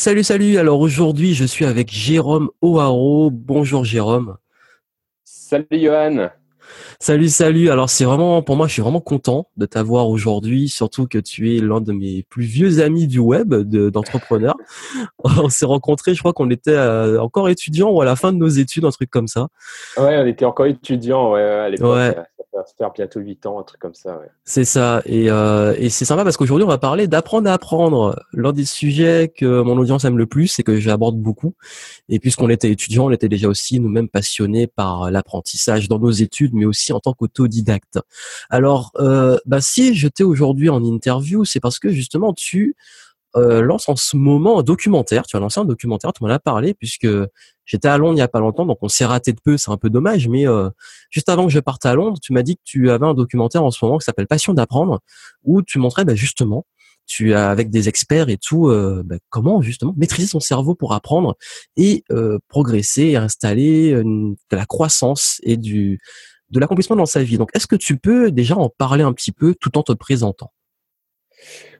Salut, salut. Alors aujourd'hui, je suis avec Jérôme O'Haro. Bonjour Jérôme. Salut Johan. Salut, salut. Alors c'est vraiment, pour moi, je suis vraiment content de t'avoir aujourd'hui, surtout que tu es l'un de mes plus vieux amis du web, d'entrepreneur. on s'est rencontrés, je crois qu'on était euh, encore étudiants ou à la fin de nos études, un truc comme ça. Ouais, on était encore étudiants ouais, à l'époque. Ouais va faire bientôt 8 ans, un truc comme ça. C'est ça. Et, euh, et c'est sympa parce qu'aujourd'hui, on va parler d'apprendre à apprendre. L'un des sujets que mon audience aime le plus et que j'aborde beaucoup. Et puisqu'on était étudiant, on était déjà aussi nous-mêmes passionnés par l'apprentissage dans nos études, mais aussi en tant qu'autodidacte. Alors, euh, bah, si j'étais aujourd'hui en interview, c'est parce que justement, tu euh, lance en ce moment un documentaire. Tu as lancé un documentaire, tu m'en as parlé, puisque j'étais à Londres il n'y a pas longtemps, donc on s'est raté de peu, c'est un peu dommage, mais euh, juste avant que je parte à Londres, tu m'as dit que tu avais un documentaire en ce moment qui s'appelle Passion d'apprendre, où tu montrais bah, justement, tu as avec des experts et tout, bah, comment justement maîtriser son cerveau pour apprendre et progresser et installer de la croissance et du de l'accomplissement dans sa vie. Donc, est-ce que tu peux déjà en parler un petit peu tout en te présentant?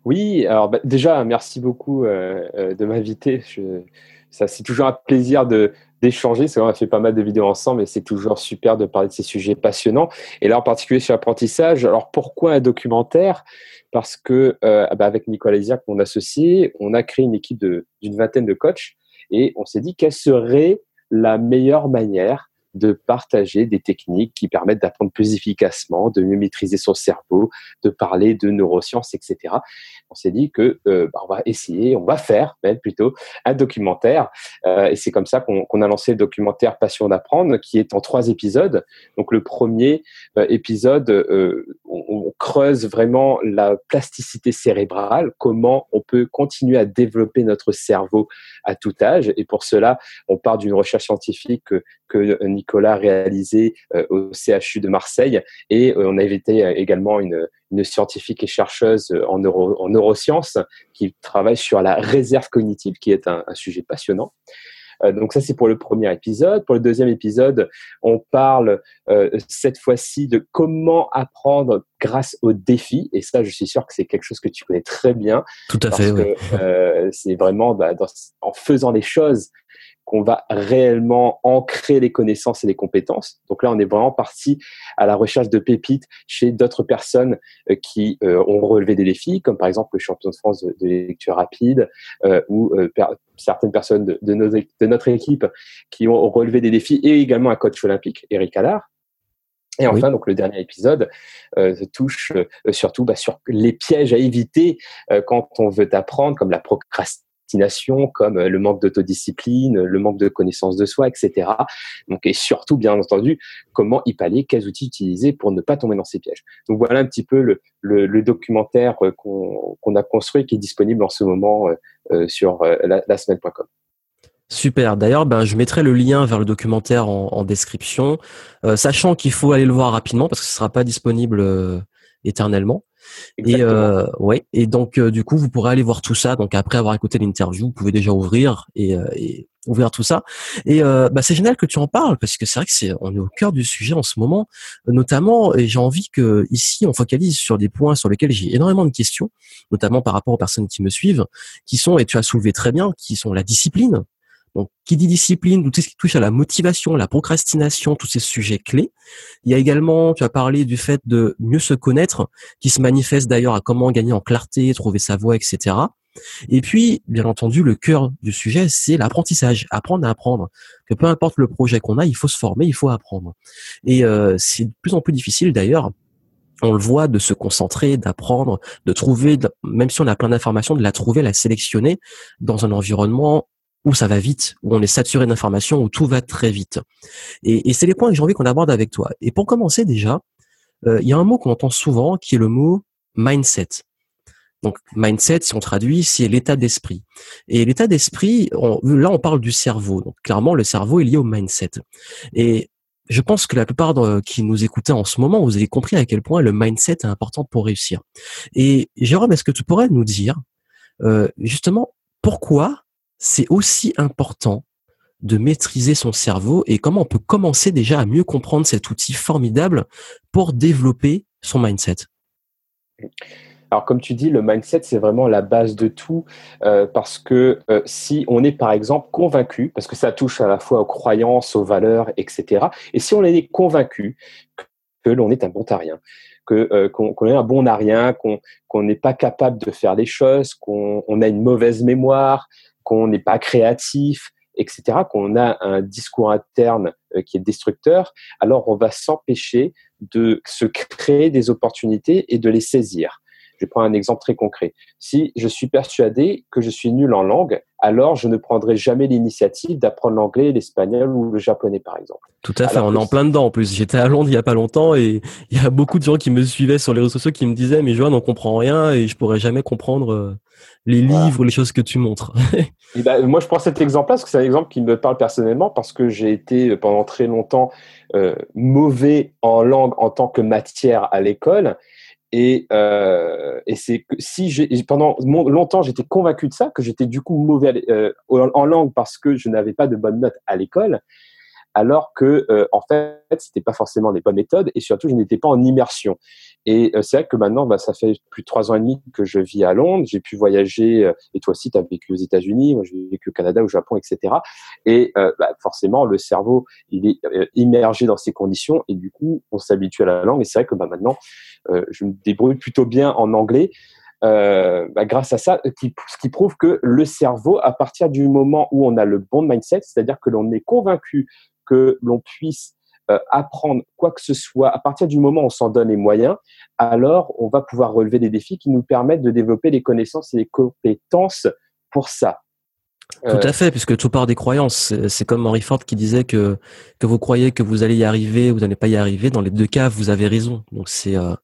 Oui, alors bah, déjà, merci beaucoup euh, euh, de m'inviter. C'est toujours un plaisir de d'échanger. On a fait pas mal de vidéos ensemble et c'est toujours super de parler de ces sujets passionnants. Et là, en particulier sur l'apprentissage. Alors, pourquoi un documentaire? Parce que euh, bah, avec Nicolas Isiac, mon associé, on a créé une équipe d'une vingtaine de coachs et on s'est dit quelle serait la meilleure manière de partager des techniques qui permettent d'apprendre plus efficacement, de mieux maîtriser son cerveau, de parler de neurosciences, etc. On s'est dit que euh, bah, on va essayer, on va faire plutôt un documentaire, euh, et c'est comme ça qu'on a lancé le documentaire Passion d'apprendre, qui est en trois épisodes. Donc le premier euh, épisode, on, on, creuse vraiment la plasticité cérébrale, comment on peut continuer à développer notre cerveau à tout âge, et pour cela, on part d'une recherche scientifique que, que Nicolas réalisé euh, au CHU de Marseille. Et euh, on a invité euh, également une, scientifique et chercheuse en, en, neurosciences qui travaille sur la réserve cognitive, qui est un, sujet passionnant. donc ça, c'est pour le premier épisode. Pour le deuxième épisode, on parle cette fois-ci de comment apprendre grâce aux défis. Et ça, je suis sûr que c'est quelque chose que tu connais très bien. Tout à fait. Oui. c'est vraiment bah, en faisant les choses qu'on va réellement ancrer les connaissances et les compétences. Donc là, on est vraiment parti à la recherche de pépites chez d'autres personnes euh, qui euh, ont relevé des défis, comme par exemple le champion de France de, lecture rapide euh, ou certaines personnes de, de, notre équipe qui ont relevé des défis et également un coach olympique, Eric Allard. Et enfin, donc le dernier épisode touche surtout bah, sur les pièges à éviter quand on veut apprendre, comme la procrastination comme euh, le manque d'autodiscipline, le manque de connaissance de soi, etc. Donc, et surtout, bien entendu, comment y pallier, quels outils utiliser pour ne pas tomber dans ces pièges. Donc, voilà un petit peu le, le, documentaire euh, qu'on a construit qui est disponible en ce moment euh, sur la, semaine.com. Super. D'ailleurs, ben, je mettrai le lien vers le documentaire en, description, sachant qu'il faut aller le voir rapidement parce que ce sera pas disponible éternellement. Et euh, ouais. Et donc euh, du coup, vous pourrez aller voir tout ça. Donc après avoir écouté l'interview, vous pouvez déjà ouvrir et, euh, et ouvrir tout ça. Et euh, bah, c'est génial que tu en parles parce que c'est vrai que c'est on est au cœur du sujet en ce moment, notamment. Et j'ai envie que ici on focalise sur des points sur lesquels j'ai énormément de questions, notamment par rapport aux personnes qui me suivent, qui sont et tu as soulevé très bien, qui sont la discipline. Donc, qui dit discipline, tout ce qui touche à la motivation, la procrastination, tous ces sujets clés. Il y a également, tu as parlé du fait de mieux se connaître, qui se manifeste d'ailleurs à comment gagner en clarté, trouver sa voie, etc. Et puis, bien entendu, le cœur du sujet, c'est l'apprentissage, apprendre à apprendre. Que peu importe le projet qu'on a, il faut se former, il faut apprendre. Et euh, c'est de plus en plus difficile d'ailleurs on le voit de se concentrer, d'apprendre, de trouver, même si on a plein d'informations, de la trouver, la sélectionner dans un environnement où ça va vite, où on est saturé d'informations, où tout va très vite. Et, c'est les points que j'ai envie qu'on aborde avec toi. Et pour commencer déjà, euh, il y a un mot qu'on entend souvent qui est le mot mindset. Donc mindset, si on traduit, c'est l'état d'esprit. Et l'état d'esprit, là on parle du cerveau. Donc clairement, le cerveau est lié au mindset. Et je pense que la plupart de, qui nous écoutaient en ce moment, vous avez compris à quel point le mindset est important pour réussir. Et Jérôme, est-ce que tu pourrais nous dire euh, justement pourquoi c'est aussi important de maîtriser son cerveau et comment on peut commencer déjà à mieux comprendre cet outil formidable pour développer son mindset. Alors, comme tu dis, le mindset, c'est vraiment la base de tout, euh, parce que euh, si on est, par exemple, convaincu, parce que ça touche à la fois aux croyances, aux valeurs, etc., et si on est convaincu que l'on est un bon tarien, que qu'on est un bon narien, qu'on n'est pas capable de faire les choses, qu'on a une mauvaise mémoire, qu'on n'est pas créatif, etc., qu'on a un discours interne qui est destructeur, alors on va s'empêcher de se créer des opportunités et de les saisir. Je prends un exemple très concret. Si je suis persuadé que je suis nul en langue, alors je ne prendrai jamais l'initiative d'apprendre l'anglais, l'espagnol ou le japonais, par exemple. Tout à fait, on est en plein dedans en plus. J'étais à Londres il y a pas longtemps et il y a beaucoup de gens qui me suivaient sur les réseaux sociaux qui me disaient mais Joanne, on comprend rien et je pourrais jamais comprendre euh, les livres, les choses que tu montres. ben, moi, je prends cet exemple-là parce que c'est un exemple qui me parle personnellement parce que j'ai été pendant très longtemps euh, mauvais en langue en tant que matière à l'école et, euh, et c'est que si j'ai pendant longtemps j'étais convaincu de ça, que j'étais du coup mauvais euh, en langue parce que je n'avais pas de bonnes notes à l'école, alors que euh, en fait c'était pas forcément les bonnes méthodes et surtout je n'étais pas en immersion. Et euh, c'est vrai que maintenant bah, ça fait plus de trois ans et demi que je vis à Londres, j'ai pu voyager euh, et toi aussi tu as vécu aux États-Unis, moi j'ai vécu au Canada, au Japon, etc. Et bah, forcément le cerveau il est immergé dans ces conditions et du coup on s'habitue à la langue et c'est vrai que bah, maintenant je me débrouille plutôt bien en anglais. Euh, bah, grâce à ça, ce qui prouve que le cerveau, à partir du moment où on a le bon mindset, c'est-à-dire que l'on est convaincu que l'on puisse euh, apprendre quoi que ce soit, à partir du moment où on s'en donne les moyens, alors on va pouvoir relever des défis qui nous permettent de développer les connaissances et les compétences pour ça. Tout à euh, fait, puisque tout part des croyances. C'est comme Henry Ford qui disait que que vous croyez que vous allez y arriver, vous n'allez pas y arriver. Dans les deux cas, vous avez raison. Donc c'est euh,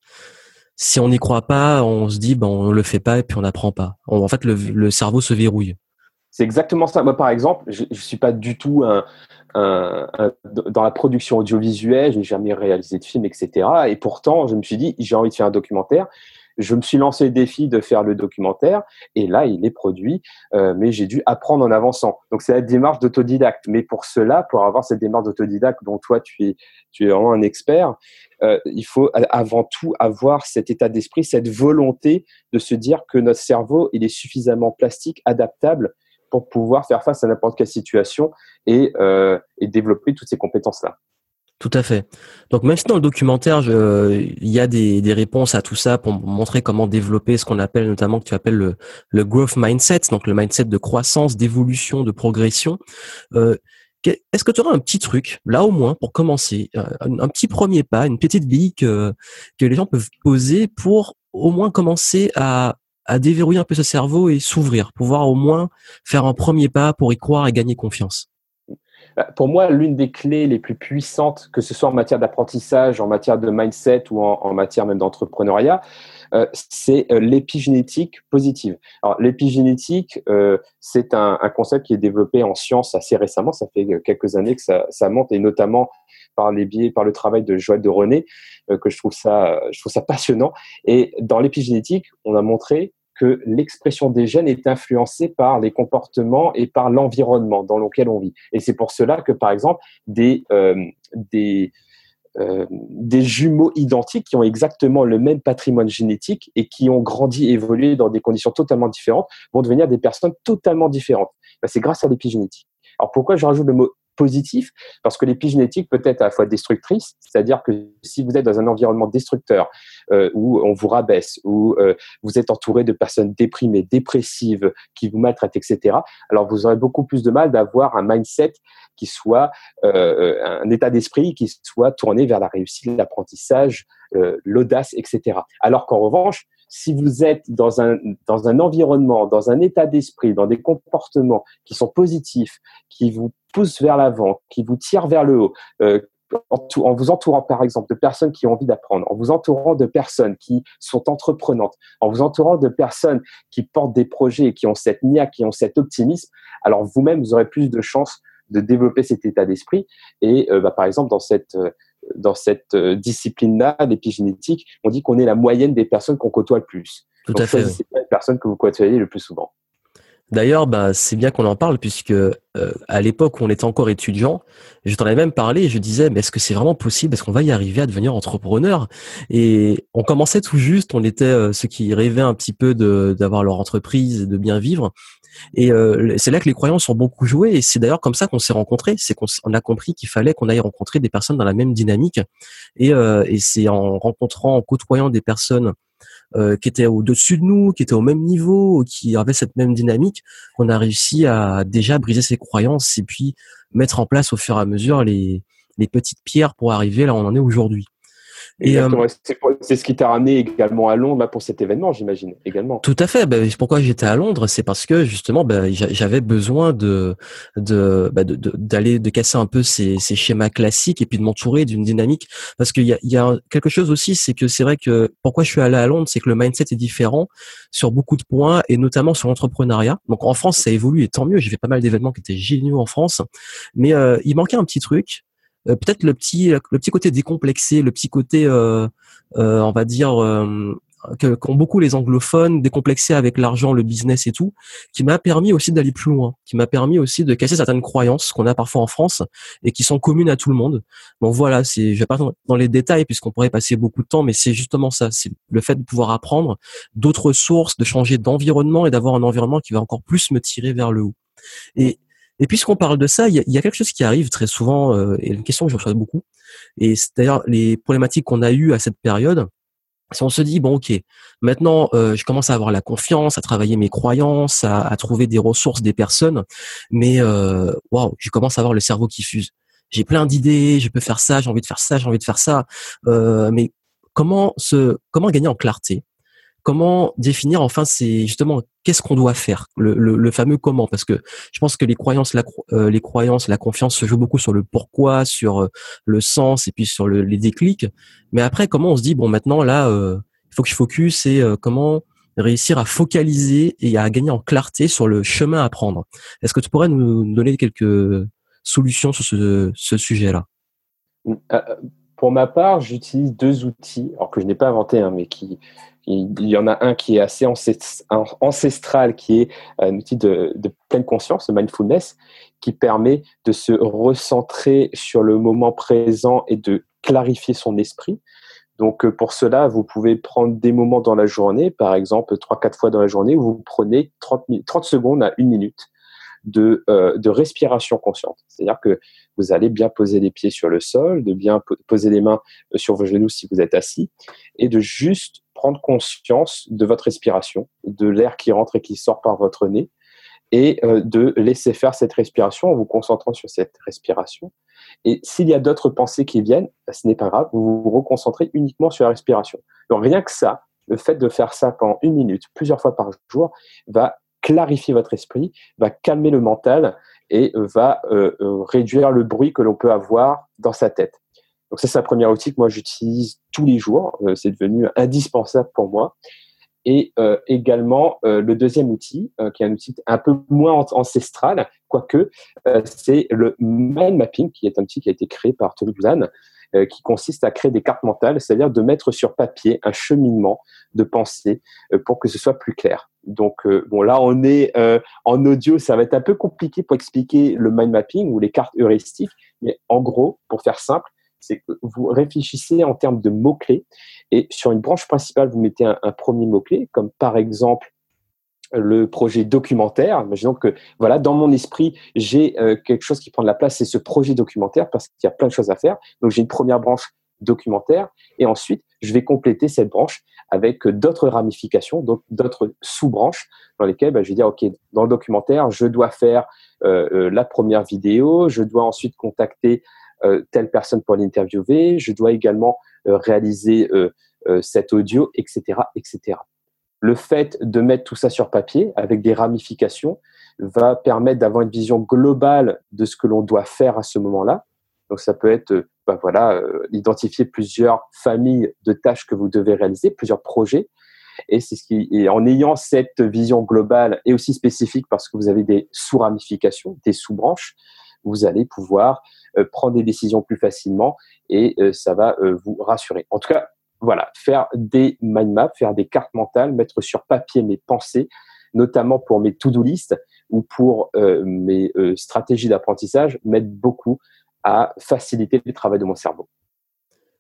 si on n'y croit pas, on se dit ben on le fait pas et puis on n'apprend pas. en fait, le, le cerveau se verrouille. C'est exactement ça. Moi, par exemple, je, ne suis pas du tout un, dans la production audiovisuelle, je n'ai jamais réalisé de film, etc. Et pourtant, je me suis dit, j'ai envie de faire un documentaire. Je me suis lancé le défi de faire le documentaire et là, il est produit, euh, mais j'ai dû apprendre en avançant. Donc, c'est la démarche d'autodidacte. Mais pour cela, pour avoir cette démarche d'autodidacte dont toi, tu es, tu es vraiment un expert, euh, il faut avant tout avoir cet état d'esprit, cette volonté de se dire que notre cerveau, il est suffisamment plastique, adaptable pour pouvoir faire face à n'importe quelle situation et, euh, et développer toutes ces compétences-là. Tout à fait. Donc même si dans le documentaire, il y a des, réponses à tout ça pour montrer comment développer ce qu'on appelle notamment que tu appelles le, growth mindset, donc le mindset de croissance, d'évolution, de progression. Euh, Est-ce que tu auras un petit truc, là au moins, pour commencer, euh, un, petit premier pas, une petite bille que les gens peuvent poser pour au moins commencer à à déverrouiller un peu ce cerveau et s'ouvrir, pouvoir au moins faire un premier pas pour y croire et gagner confiance bah, pour moi, l'une des clés les plus puissantes, que ce soit en matière d'apprentissage, en matière de mindset ou en, matière même d'entrepreneuriat, euh, c'est euh, l'épigénétique positive. Alors, l'épigénétique, euh, c'est un, concept qui est développé en science assez récemment. Ça fait quelques années que ça, ça monte, et notamment par les biais, par le travail de Joël de René, euh, que je trouve ça, je trouve ça passionnant. Et dans l'épigénétique, on a montré que l'expression des gènes est influencée par les comportements et par l'environnement dans lequel on vit. Et c'est pour cela que, par exemple, des, euh, euh, des jumeaux identiques qui ont exactement le même patrimoine génétique et qui ont grandi et évolué dans des conditions totalement différentes vont devenir des personnes totalement différentes. Ben, c'est grâce à l'épigénétique. Alors pourquoi je rajoute le mot positif parce que l'épigénétique peut être à la fois destructrice, c'est-à-dire que si vous êtes dans un environnement destructeur euh, où on vous rabaisse, où euh, vous êtes entouré de personnes déprimées, dépressives, qui vous maltraitent, etc., alors vous aurez beaucoup plus de mal d'avoir un mindset qui soit euh, un état d'esprit qui soit tourné vers la réussite, l'apprentissage, l'audace, etc. Alors qu'en revanche, si vous êtes dans un, dans un environnement, dans un état d'esprit, dans des comportements qui sont positifs, qui vous poussent vers l'avant, qui vous tirent vers le haut, euh, en, vous entourant par exemple de personnes qui ont envie d'apprendre, en vous entourant de personnes qui sont entreprenantes, en vous entourant de personnes qui portent des projets et qui ont cette nia, qui ont cet optimisme, alors vous-même, vous aurez plus de chances de développer cet état d'esprit. Et euh, bah, par exemple, dans cette, euh, dans cette euh, discipline-là, l'épigénétique, on dit qu'on est la moyenne des personnes qu'on côtoie le plus. Tout à fait. C'est les personnes que vous côtoyez le plus souvent. D'ailleurs, bah, c'est bien qu'on en parle puisque euh, à l'époque où on était encore étudiant, je t'en avais même parlé et je disais, mais est-ce que c'est vraiment possible? Est-ce qu'on va y arriver à devenir entrepreneur? Et on commençait tout juste, on était euh, ceux qui rêvaient un petit peu d'avoir leur entreprise, et de bien vivre. Et euh, c'est là que les croyances ont beaucoup joué. Et c'est d'ailleurs comme ça qu'on s'est rencontrés. C'est qu'on a compris qu'il fallait qu'on aille rencontrer des personnes dans la même dynamique. Et, et c'est en rencontrant, en côtoyant des personnes euh, qui étaient au-dessus de nous, qui étaient au même niveau, qui avaient cette même dynamique, qu'on a réussi à déjà briser ces croyances et puis mettre en place au fur et à mesure les, les petites pierres pour arriver là où on en est aujourd'hui. Euh, c'est ce qui t'a ramené également à Londres pour cet événement, j'imagine, également. Tout à fait. Ben, pourquoi j'étais à Londres, c'est parce que justement, ben, j'avais besoin de de, ben, de, d'aller de, casser un peu ces, ces schémas classiques et puis de m'entourer d'une dynamique. Parce qu'il y a, y a quelque chose aussi, c'est que c'est vrai que pourquoi je suis allé à Londres, c'est que le mindset est différent sur beaucoup de points et notamment sur l'entrepreneuriat. Donc en France, ça évolue et tant mieux. J'ai fait pas mal d'événements qui étaient géniaux en France, mais euh, il manquait un petit truc euh, peut-être le petit le petit côté décomplexé, le petit côté euh, euh, on va dire que qu'ont beaucoup les anglophones, décomplexé avec l'argent, le business et tout, qui m'a permis aussi d'aller plus loin, qui m'a permis aussi de casser certaines croyances qu'on a parfois en France et qui sont communes à tout le monde. Donc voilà, c'est, je vais pas dans les détails puisqu'on pourrait passer beaucoup de temps, mais c'est justement ça, c'est le fait de pouvoir apprendre d'autres sources, de changer d'environnement et d'avoir un environnement qui va encore plus me tirer vers le haut. Et et puisqu'on parle de ça, il y, a, quelque chose qui arrive très souvent, euh, et une question que je reçois beaucoup, et c'est d'ailleurs les problématiques qu'on a eues à cette période, si on se dit bon ok maintenant euh, je commence à avoir la confiance à travailler mes croyances à, trouver des ressources des personnes mais euh, waouh je commence à avoir le cerveau qui fuse. J'ai plein d'idées je peux faire ça j'ai envie de faire ça j'ai envie de faire ça. Euh, mais comment se comment gagner en clarté? Comment définir enfin c'est justement qu'est-ce qu'on doit faire le, fameux comment? Parce que je pense que les croyances la, euh, les croyances la confiance se joue beaucoup sur le pourquoi sur euh, le sens et puis sur le, les déclics. Mais après comment on se dit bon maintenant là euh, il faut que je focus et comment réussir à focaliser et à gagner en clarté sur le chemin à prendre? Est-ce que tu pourrais nous donner quelques solutions sur ce, ce sujet là pour ma part j'utilise deux outils alors que je n'ai pas inventé hein, mais qui il y en a un qui est assez ancestral, qui est un outil de, pleine conscience, le mindfulness, qui permet de se recentrer sur le moment présent et de clarifier son esprit. Donc, euh, pour cela, vous pouvez prendre des moments dans la journée, par exemple, 3-4 fois dans la journée, où vous prenez 30, 30 secondes à une minute de, euh, de respiration consciente. C'est-à-dire que vous allez bien poser les pieds sur le sol, de bien poser les mains euh, sur vos genoux si vous êtes assis, et de juste prendre conscience de votre respiration, de l'air qui rentre et qui sort par votre nez, et euh, de laisser faire cette respiration en vous concentrant sur cette respiration. Et s'il y a d'autres pensées qui viennent, bah, ce n'est pas grave, vous vous reconcentrez uniquement sur la respiration. Donc rien que ça, le fait de faire ça pendant une minute, plusieurs fois par jour, va clarifier votre esprit, va calmer le mental et va euh, euh, réduire le bruit que l'on peut avoir dans sa tête. Donc ça, c'est la première outil que moi j'utilise tous les jours. Euh, c'est devenu indispensable pour moi. Et euh, également euh, le deuxième outil, qui est un outil un peu moins ancestral, quoique, c'est le mind mapping, qui est un outil qui a été créé par Tony Buzan, qui consiste à créer des cartes mentales, c'est-à-dire de mettre sur papier un cheminement de pensée pour que ce soit plus clair. Donc bon là on est en audio, ça va être un peu compliqué pour expliquer le mind mapping ou les cartes heuristiques, mais en gros, pour faire simple, c'est que vous réfléchissez en termes de mots-clés et sur une branche principale, vous mettez un, premier mot-clé, comme par exemple le projet documentaire. Imaginons que, voilà, dans mon esprit, j'ai euh, quelque chose qui prend de la place, c'est ce projet documentaire parce qu'il y a plein de choses à faire. Donc, j'ai une première branche documentaire et ensuite, je vais compléter cette branche avec d'autres ramifications, d'autres sous-branches dans lesquelles bah, je vais dire, OK, dans le documentaire, je dois faire euh, euh, la première vidéo, je dois ensuite contacter euh, telle personne pour l'interviewer, je dois également euh, réaliser euh, cet audio, etc., etc. Le fait de mettre tout ça sur papier avec des ramifications va permettre d'avoir une vision globale de ce que l'on doit faire à ce moment-là. Donc ça peut être, ben voilà, identifier plusieurs familles de tâches que vous devez réaliser, plusieurs projets. Et c'est ce qui, et en ayant cette vision globale et aussi spécifique parce que vous avez des sous-ramifications, des sous-branches, vous allez pouvoir euh, prendre des décisions plus facilement et euh, ça va euh, vous rassurer. En tout cas, voilà, faire des mind maps, faire des cartes mentales, mettre sur papier mes pensées notamment pour mes to-do list ou pour mes stratégies d'apprentissage, m'aide beaucoup à faciliter le travail de mon cerveau.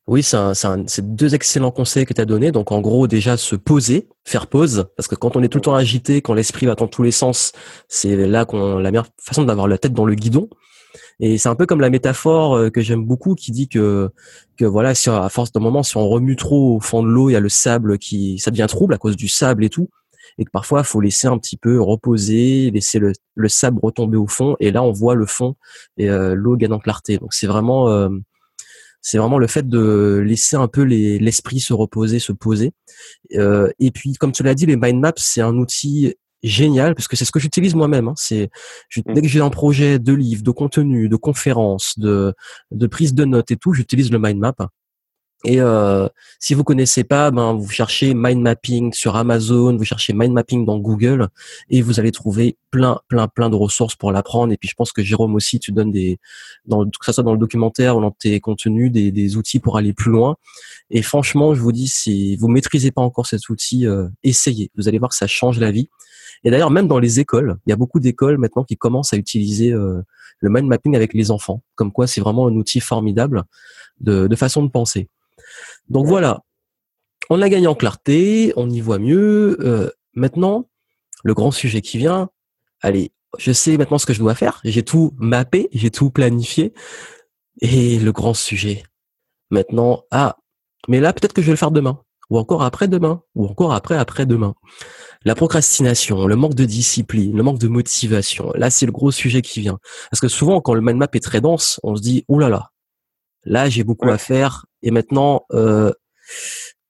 Oui, c'est deux excellents conseils que tu as donnés. Donc, en gros, déjà, se poser, faire pause, parce que quand on est tout le temps agité, quand l'esprit va dans tous les sens, c'est là qu'on la meilleure façon d'avoir la tête dans le guidon. Et c'est un peu comme la métaphore euh, que j'aime beaucoup qui dit que que voilà, si à force d'un moment, si on remue trop au fond de l'eau, il y a le sable qui ça devient trouble à cause du sable et tout, et que parfois il faut laisser un petit peu reposer, laisser le, le sable retomber au fond, et là on voit le fond et euh, l'eau gagne en clarté. Donc c'est vraiment euh, c'est vraiment le fait de laisser un peu l'esprit se reposer, se poser. Euh, et puis, comme tu l'as dit, les mind maps, c'est un outil génial parce que c'est ce que j'utilise moi-même. Hein. C'est mmh. dès que j'ai un projet de livre, de contenu, de conférence, de, de prise de notes et tout, j'utilise le mind map. Et euh, si vous connaissez pas, ben vous cherchez mind mapping sur Amazon, vous cherchez mind mapping dans Google et vous allez trouver plein, plein, plein de ressources pour l'apprendre. Et puis je pense que Jérôme aussi, tu donnes des, dans, que ça soit dans le documentaire ou dans tes contenus, des, des outils pour aller plus loin. Et franchement, je vous dis, si vous maîtrisez pas encore cet outil, euh, essayez. Vous allez voir que ça change la vie. Et d'ailleurs, même dans les écoles, il y a beaucoup d'écoles maintenant qui commencent à utiliser euh, le mind mapping avec les enfants. Comme quoi, c'est vraiment un outil formidable de, de façon de penser. Donc voilà, on a gagné en clarté, on y voit mieux. Euh, maintenant, le grand sujet qui vient, allez, je sais maintenant ce que je dois faire, j'ai tout mappé, j'ai tout planifié. Et le grand sujet, maintenant, ah, mais là peut-être que je vais le faire demain, ou encore après-demain, ou encore après-après-demain. La procrastination, le manque de discipline, le manque de motivation, là c'est le gros sujet qui vient. Parce que souvent quand le mind map est très dense, on se dit, oh là là, Là, j'ai beaucoup à faire et maintenant, euh,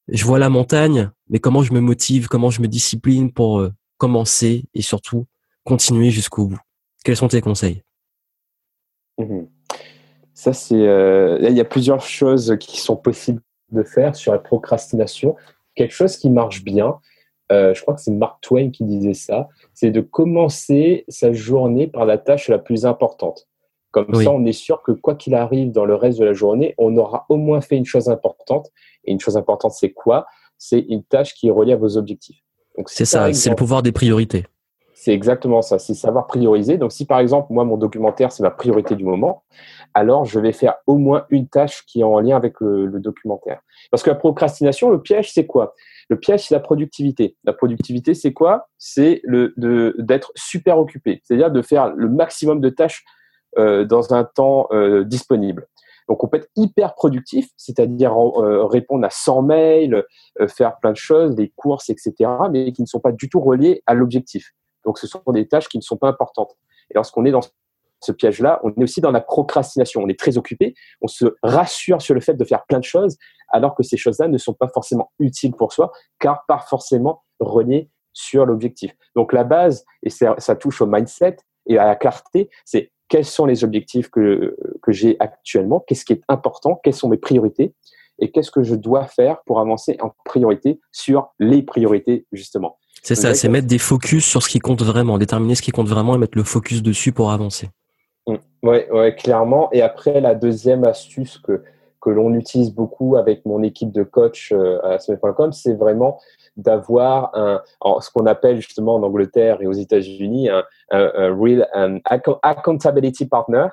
je vois la montagne, mais comment je me motive, comment je me discipline pour euh, commencer et surtout continuer jusqu'au bout. Quels sont tes conseils? Mmh Ça, c'est. Euh, il y a plusieurs choses qui sont possibles de faire sur la procrastination. Quelque chose qui marche bien, je crois que c'est Mark Twain qui disait ça, c'est de commencer sa journée par la tâche la plus importante. Comme ça, on est sûr que quoi qu'il arrive dans le reste de la journée, on aura au moins fait une chose importante. Et une chose importante, c'est quoi? C'est une tâche qui est reliée à vos objectifs. C'est ça, c'est le pouvoir des priorités. C'est exactement ça, c'est savoir prioriser. Donc si par exemple, moi, mon documentaire, c'est ma priorité du moment, alors je vais faire au moins une tâche qui est en lien avec le, le documentaire. Parce que la procrastination, le piège, c'est quoi? Le piège, c'est la productivité. La productivité, c'est quoi? C'est d'être super occupé, c'est-à-dire de faire le maximum de tâches dans un temps euh, disponible. Donc on peut être hyper productif, c'est-à-dire euh, répondre à 100 mails, faire plein de choses, des courses, etc., mais qui ne sont pas du tout reliés à l'objectif. Donc ce sont des tâches qui ne sont pas importantes. Et lorsqu'on est dans ce piège-là, on est aussi dans la procrastination. On est très occupé, on se rassure sur le fait de faire plein de choses, alors que ces choses-là ne sont pas forcément utiles pour soi, car pas forcément reliées sur l'objectif. Donc la base, et ça touche au mindset et à la clarté, c'est quels sont les objectifs que, que j'ai actuellement, qu'est-ce qui est important, quelles sont mes priorités et qu'est-ce que je dois faire pour avancer en priorité sur les priorités, justement. C'est ça, c'est mettre des focus sur ce qui compte vraiment, déterminer ce qui compte vraiment et mettre le focus dessus pour avancer. Oui, mmh. ouais, clairement. Et après, la deuxième astuce que, que l'on utilise beaucoup avec mon équipe de coach euh, à semaine.com, c'est vraiment d'avoir un, ce qu'on appelle justement en Angleterre et aux États-Unis un, real accountability partner.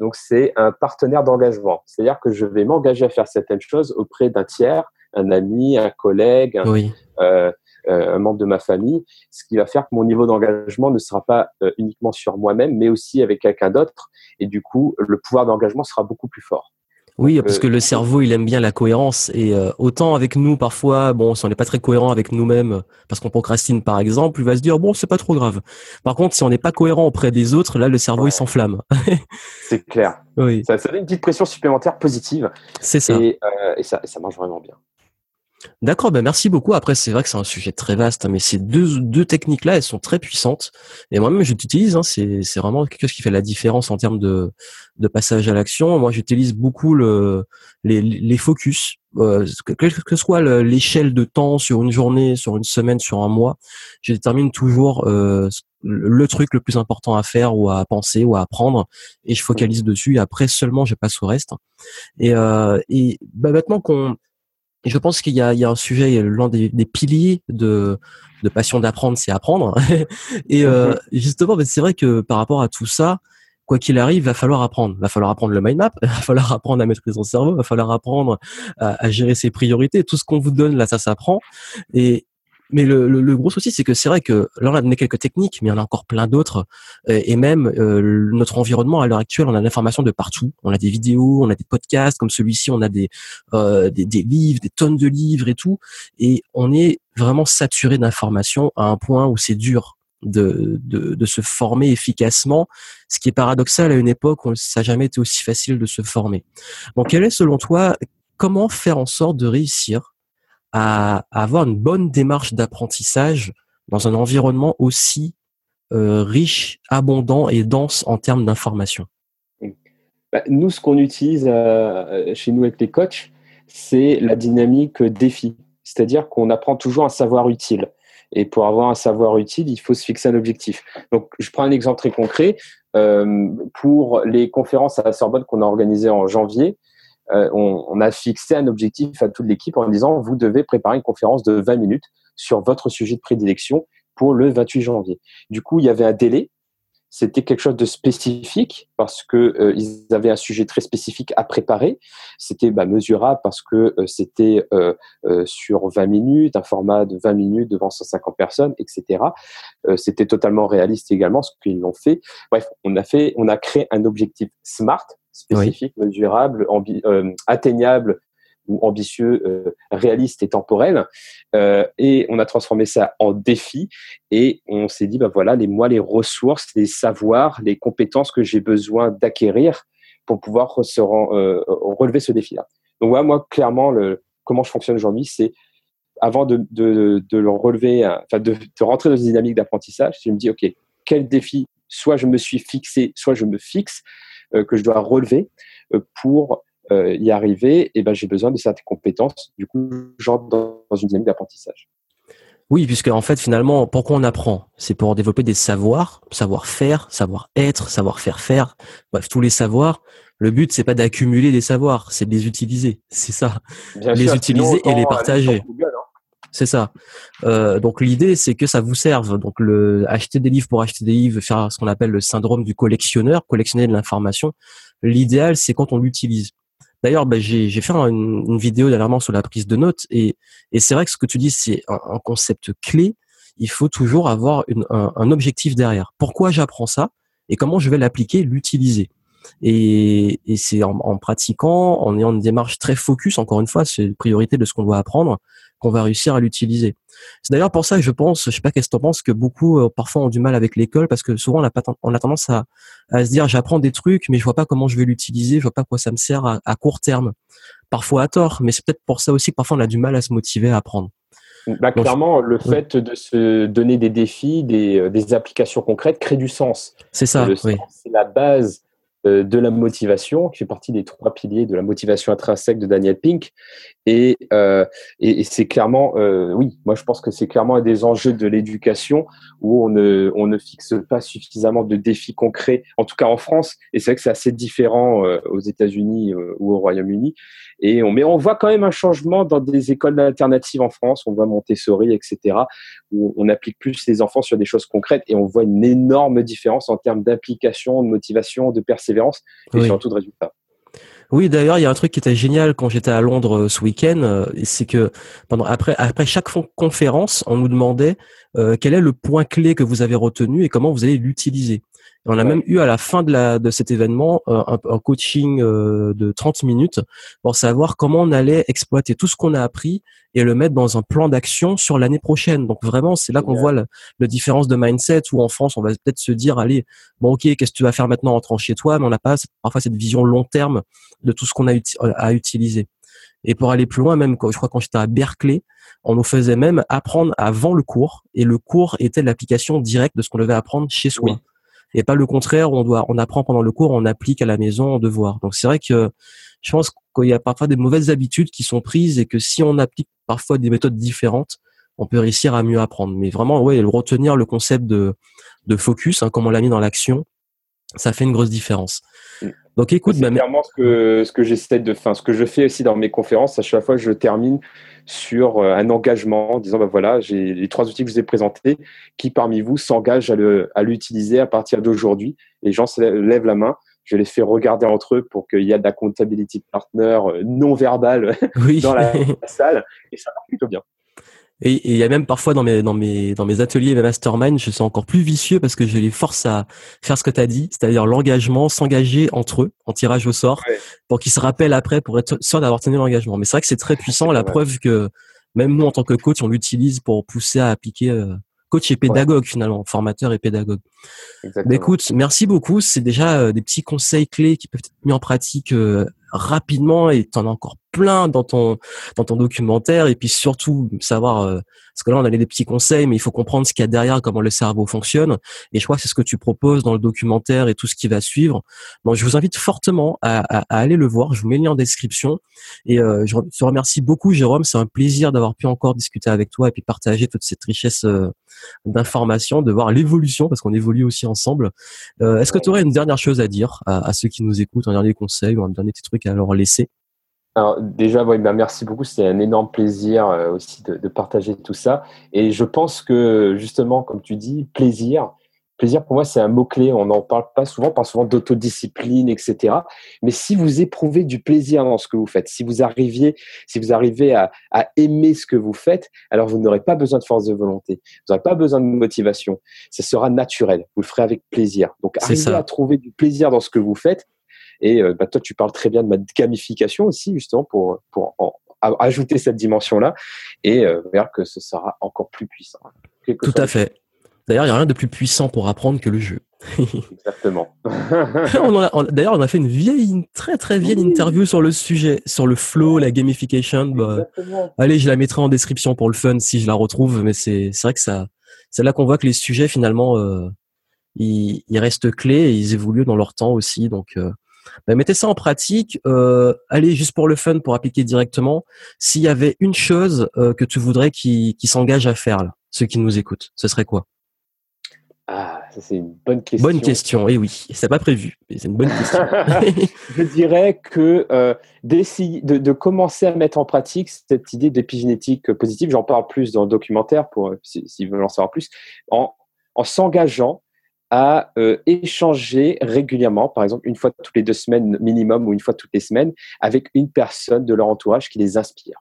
Donc, c'est un partenaire d'engagement. C'est-à-dire que je vais m'engager à faire certaines choses auprès d'un tiers, un ami, un collègue, un, euh, euh, un, membre de ma famille, ce qui va faire que mon niveau d'engagement ne sera pas euh, uniquement sur moi-même, mais aussi avec quelqu'un d'autre. Et du coup, le pouvoir d'engagement sera beaucoup plus fort. Oui, parce que le cerveau, il aime bien la cohérence. Et euh, autant avec nous, parfois, bon, si on n'est pas très cohérent avec nous-mêmes, parce qu'on procrastine, par exemple, il va se dire, bon, c'est pas trop grave. Par contre, si on n'est pas cohérent auprès des autres, là, le cerveau, il s'enflamme. c'est clair. Oui. Ça, ça donne une petite pression supplémentaire positive. C'est ça. Et, euh, et ça. ça marche vraiment bien. D'accord, ben merci beaucoup. Après, c'est vrai que c'est un sujet très vaste, hein, mais ces deux, deux techniques-là, elles sont très puissantes. Et moi-même, je l'utilise. Hein, c'est, c'est vraiment quelque chose qui fait la différence en termes de, de passage à l'action. Moi, j'utilise beaucoup le, les, les focus, euh, quelle que soit l'échelle de temps sur une journée, sur une semaine, sur un mois. Je détermine toujours euh, le truc le plus important à faire ou à penser ou à apprendre, et je focalise dessus. Et après seulement, je passe au reste. Et, euh, et ben, maintenant qu'on Et je pense qu'il y a, il y a un sujet, l'un des, des, piliers de, de passion d'apprendre, c'est apprendre. et euh, justement, c'est vrai que par rapport à tout ça, quoi qu'il arrive, va falloir apprendre. Va falloir apprendre le mind map, va falloir apprendre à maîtriser son cerveau, va falloir apprendre à, à gérer ses priorités. Tout ce qu'on vous donne là, ça s'apprend. Et, mais le, le, gros souci, c'est que c'est vrai que là, on a donné quelques techniques, mais il y en a encore plein d'autres. Euh, et même euh, notre environnement à l'heure actuelle, on a l'information de partout. On a des vidéos, on a des podcasts comme celui-ci, on a des, euh, des, des livres, des tonnes de livres et tout. Et on est vraiment saturé d'informations à un point où c'est dur de, de, de, se former efficacement, ce qui est paradoxal à une époque où ça n'a jamais été aussi facile de se former. Donc, quel est selon toi, comment faire en sorte de réussir à, avoir une bonne démarche d'apprentissage dans un environnement aussi euh, riche, abondant et dense en termes d'information bah, Nous, ce qu'on utilise euh, chez nous avec les coachs, c'est la dynamique défi. C'est-à-dire qu'on apprend toujours un savoir utile. Et pour avoir un savoir utile, il faut se fixer un objectif. Donc, je prends un exemple très concret. Euh, pour les conférences à la Sorbonne qu'on a organisées en janvier, euh, on, a fixé un objectif à toute l'équipe en disant vous devez préparer une conférence de 20 minutes sur votre sujet de prédilection pour le 28 janvier. Du coup, il y avait un délai. C'était quelque chose de spécifique parce que euh, ils avaient un sujet très spécifique à préparer. C'était bah, mesurable parce que euh, c'était sur 20 minutes, un format de 20 minutes devant 150 personnes, etc. c'était totalement réaliste également ce qu'ils l'ont fait. Bref, on a fait, on a créé un objectif SMART spécifique, mesurable, euh, atteignable ou ambitieux, euh, réaliste et temporel. Euh, et on a transformé ça en défi et on s'est dit, bah voilà, les moi, les ressources, les savoirs, les compétences que j'ai besoin d'acquérir pour pouvoir se relever ce défi-là. Donc voilà, moi, clairement, comment je fonctionne aujourd'hui, c'est avant de, le relever, de, de rentrer dans une dynamique d'apprentissage, je me dis, OK, quel défi soit je me suis fixé, soit je me fixe, euh, que je dois relever euh, pour euh, y arriver, et eh ben, j'ai besoin de certaines compétences. Du coup, j'entre dans une dynamique d'apprentissage. Oui, puisque en fait, finalement, pourquoi on apprend? C'est pour développer des savoirs, savoir-faire, savoir-être, savoir-faire faire, bref, tous les savoirs. Le but, c'est pas d'accumuler des savoirs, c'est de les utiliser. C'est ça. les utiliser et les partager. C'est ça. Euh, donc l'idée, c'est que ça vous serve. Donc le acheter des livres pour acheter des livres, faire ce qu'on appelle le syndrome du collectionneur, collectionner de l'information. L'idéal, c'est quand on l'utilise. D'ailleurs, bah, j'ai fait une, vidéo dernièrement sur la prise de notes et, c'est vrai que ce que tu dis, c'est un, concept clé. Il faut toujours avoir un, objectif derrière. Pourquoi j'apprends ça et comment je vais l'appliquer, l'utiliser? Et, et c'est en, en, pratiquant, en ayant une démarche très focus, encore une fois, c'est une priorité de ce qu'on doit apprendre, qu'on va réussir à l'utiliser. C'est d'ailleurs pour ça que je pense, je sais pas qu'est-ce que tu penses, que beaucoup euh, parfois ont du mal avec l'école parce que souvent on a, pas, on a tendance à, à se dire j'apprends des trucs mais je vois pas comment je vais l'utiliser, je vois pas quoi ça me sert à, à court terme. Parfois à tort, mais c'est peut-être pour ça aussi que parfois on a du mal à se motiver à apprendre. Bah, clairement, le fait de se donner des défis, des, euh, des applications concrètes crée du sens. C'est ça. Le oui. c'est la base de la motivation, qui fait partie des trois piliers de la motivation intrinsèque de Daniel Pink. Et, euh, et, c'est clairement, euh, oui, moi je pense que c'est clairement un des enjeux de l'éducation où on ne, on ne fixe pas suffisamment de défis concrets, en tout cas en France. Et c'est vrai que c'est assez différent euh, aux États-Unis euh, ou au Royaume-Uni. Et on, mais on voit quand même un changement dans des écoles alternatives en France. On voit Montessori, etc., où on applique plus les enfants sur des choses concrètes et on voit une énorme différence en termes d'implication, de motivation, de persévérance et Oui. surtout de résultats. Oui, d'ailleurs, il y a un truc qui était génial quand j'étais à Londres euh, ce week-end, euh, c'est que pendant après après chaque conférence, on nous demandait euh, quel est le point clé que vous avez retenu et comment vous allez l'utiliser. On a Ouais. même eu à la fin de la de cet événement euh, un, un coaching euh, de 30 minutes pour savoir comment on allait exploiter tout ce qu'on a appris et le mettre dans un plan d'action sur l'année prochaine. Donc vraiment, c'est là qu'on voit la, la différence de mindset où en France, on va peut-être se dire allez, bon OK, qu'est-ce que tu vas faire maintenant en rentrant chez toi, mais on n'a pas parfois cette vision long terme de tout ce qu'on a uti- à utiliser. Et pour aller plus loin, même quand je crois quand j'étais à Berkeley, on nous faisait même apprendre avant le cours, et le cours était l'application directe de ce qu'on devait apprendre chez soi. Oui. Et pas le contraire, on doit, on apprend pendant le cours, on applique à la maison en devoir. Donc c'est vrai que je pense qu'il y a parfois des mauvaises habitudes qui sont prises et que si on applique parfois des méthodes différentes, on peut réussir à mieux apprendre. Mais vraiment, ouais, retenir le concept de, de focus, hein, comme on l'a mis dans l'action, ça fait une grosse différence. Donc écoute, c'est clairement ce que ce que j'essaie de, enfin, ce que je fais aussi dans mes conférences. À chaque fois, je termine sur euh, un engagement, en disant bah voilà, j'ai les trois outils que je vous ai présentés. Qui parmi vous s'engage à l'utiliser à partir d'aujourd'hui? Les gens se lèvent la main. Je les fais regarder entre eux pour qu'il y ait de la comptability partner euh, non verbale dans la salle et ça marche plutôt bien. Et il y a même parfois dans mes dans mes dans mes ateliers mes mastermind, je suis encore plus vicieux parce que je les force à faire ce que tu as dit, c'est-à-dire l'engagement, s'engager entre eux en tirage au sort pour qu'ils se rappellent après pour être sûr d'avoir tenu l'engagement. Mais c'est vrai que c'est très puissant, la preuve que même nous en tant que coach, on l'utilise pour pousser à appliquer euh, coach et pédagogue finalement, formateur et pédagogue. Mais écoute, merci beaucoup. C'est déjà euh, des petits conseils clés qui peuvent être mis en pratique euh, rapidement et tu en as encore plein dans ton dans ton documentaire. Et puis surtout savoir euh, parce que là on a des petits conseils mais il faut comprendre ce qu'il y a derrière comment le cerveau fonctionne. Et je crois que c'est ce que tu proposes dans le documentaire et tout ce qui va suivre. Donc je vous invite fortement à, à, aller le voir. Je vous mets le lien en description. Et euh, je te remercie beaucoup Jérôme. C'est un plaisir d'avoir pu encore discuter avec toi et puis partager toute cette richesse euh, d'informations de voir l'évolution parce qu'on évolue aussi ensemble. Est-ce que tu aurais une dernière chose à dire à, à, ceux qui nous écoutent un dernier conseil ou un dernier petit truc à leur laisser? Alors déjà, oui, ben merci beaucoup. C'était un énorme plaisir euh, aussi de, de, partager tout ça. Et je pense que justement, comme tu dis, plaisir. Plaisir pour moi, c'est un mot clé. On n'en parle pas souvent, on parle souvent d'autodiscipline, etc. Mais si vous éprouvez du plaisir dans ce que vous faites, si vous arriviez, si vous arrivez à, à aimer ce que vous faites, alors vous n'aurez pas besoin de force de volonté. Vous n'aurez pas besoin de motivation. Ce sera naturel. Vous le ferez avec plaisir. Donc, arrivez à trouver du plaisir dans ce que vous faites et euh, bah, toi, tu parles très bien de ma gamification aussi, justement, pour, pour ajouter cette dimension-là et euh, vers que ce sera encore plus puissant. Tout à fait. D'ailleurs, il n'y a rien de plus puissant pour apprendre que le jeu. Exactement. D'ailleurs, on a fait une vieille, une très très vieille interview sur le sujet, sur le flow, la gamification. Bah, allez, je la mettrai en description pour le fun si je la retrouve. Mais c'est vrai que ça, c'est là qu'on voit que les sujets finalement, euh, ils, ils, restent clés et ils évoluent dans leur temps aussi. Donc, euh, bah, mettez ça en pratique. Euh, allez, juste pour le fun, pour appliquer directement. S'il y avait une chose euh, que tu voudrais qui, qui s'engage à faire, là, ceux qui nous écoutent, ce serait quoi? Ah, ça c'est une bonne question. Bonne question, et oui, c'est pas prévu, mais c'est une bonne question. je dirais que euh, de, de, commencer à mettre en pratique cette idée d'épigénétique positive, j'en parle plus dans le documentaire pour s'ils si veulent en savoir plus, en, en s'engageant à euh, échanger régulièrement, par exemple une fois toutes les deux semaines minimum ou une fois toutes les semaines, avec une personne de leur entourage qui les inspire.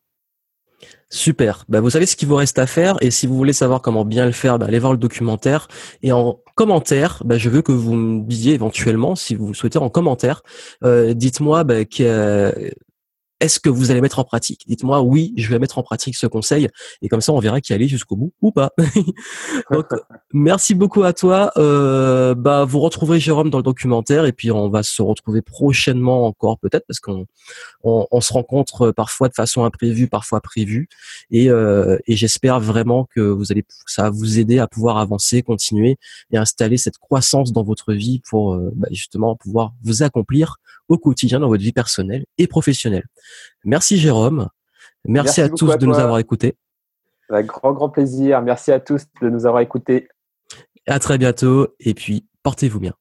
Super. Bah, vous savez ce qu'il vous reste à faire et si vous voulez savoir comment bien le faire, bah, allez voir le documentaire et en commentaire, bah, je veux que vous me disiez éventuellement, si vous souhaitez en commentaire, euh, dites-moi bah, est-ce que vous allez mettre en pratique? Dites-moi oui, je vais mettre en pratique ce conseil et comme ça on verra qui allait jusqu'au bout ou pas. Donc merci beaucoup à toi. Euh, bah vous retrouverez Jérôme dans le documentaire et puis on va se retrouver prochainement encore peut-être parce qu'on on, se rencontre parfois de façon imprévue, parfois prévue et, euh, et j'espère vraiment que vous allez ça va vous aider à pouvoir avancer, continuer et installer cette croissance dans votre vie pour euh, bah, justement pouvoir vous accomplir au quotidien dans votre vie personnelle et professionnelle. Merci Jérôme. Merci, à tous de nous avoir écoutés. Avec grand, grand plaisir. Merci à tous de nous avoir écoutés. À très bientôt et puis portez-vous bien.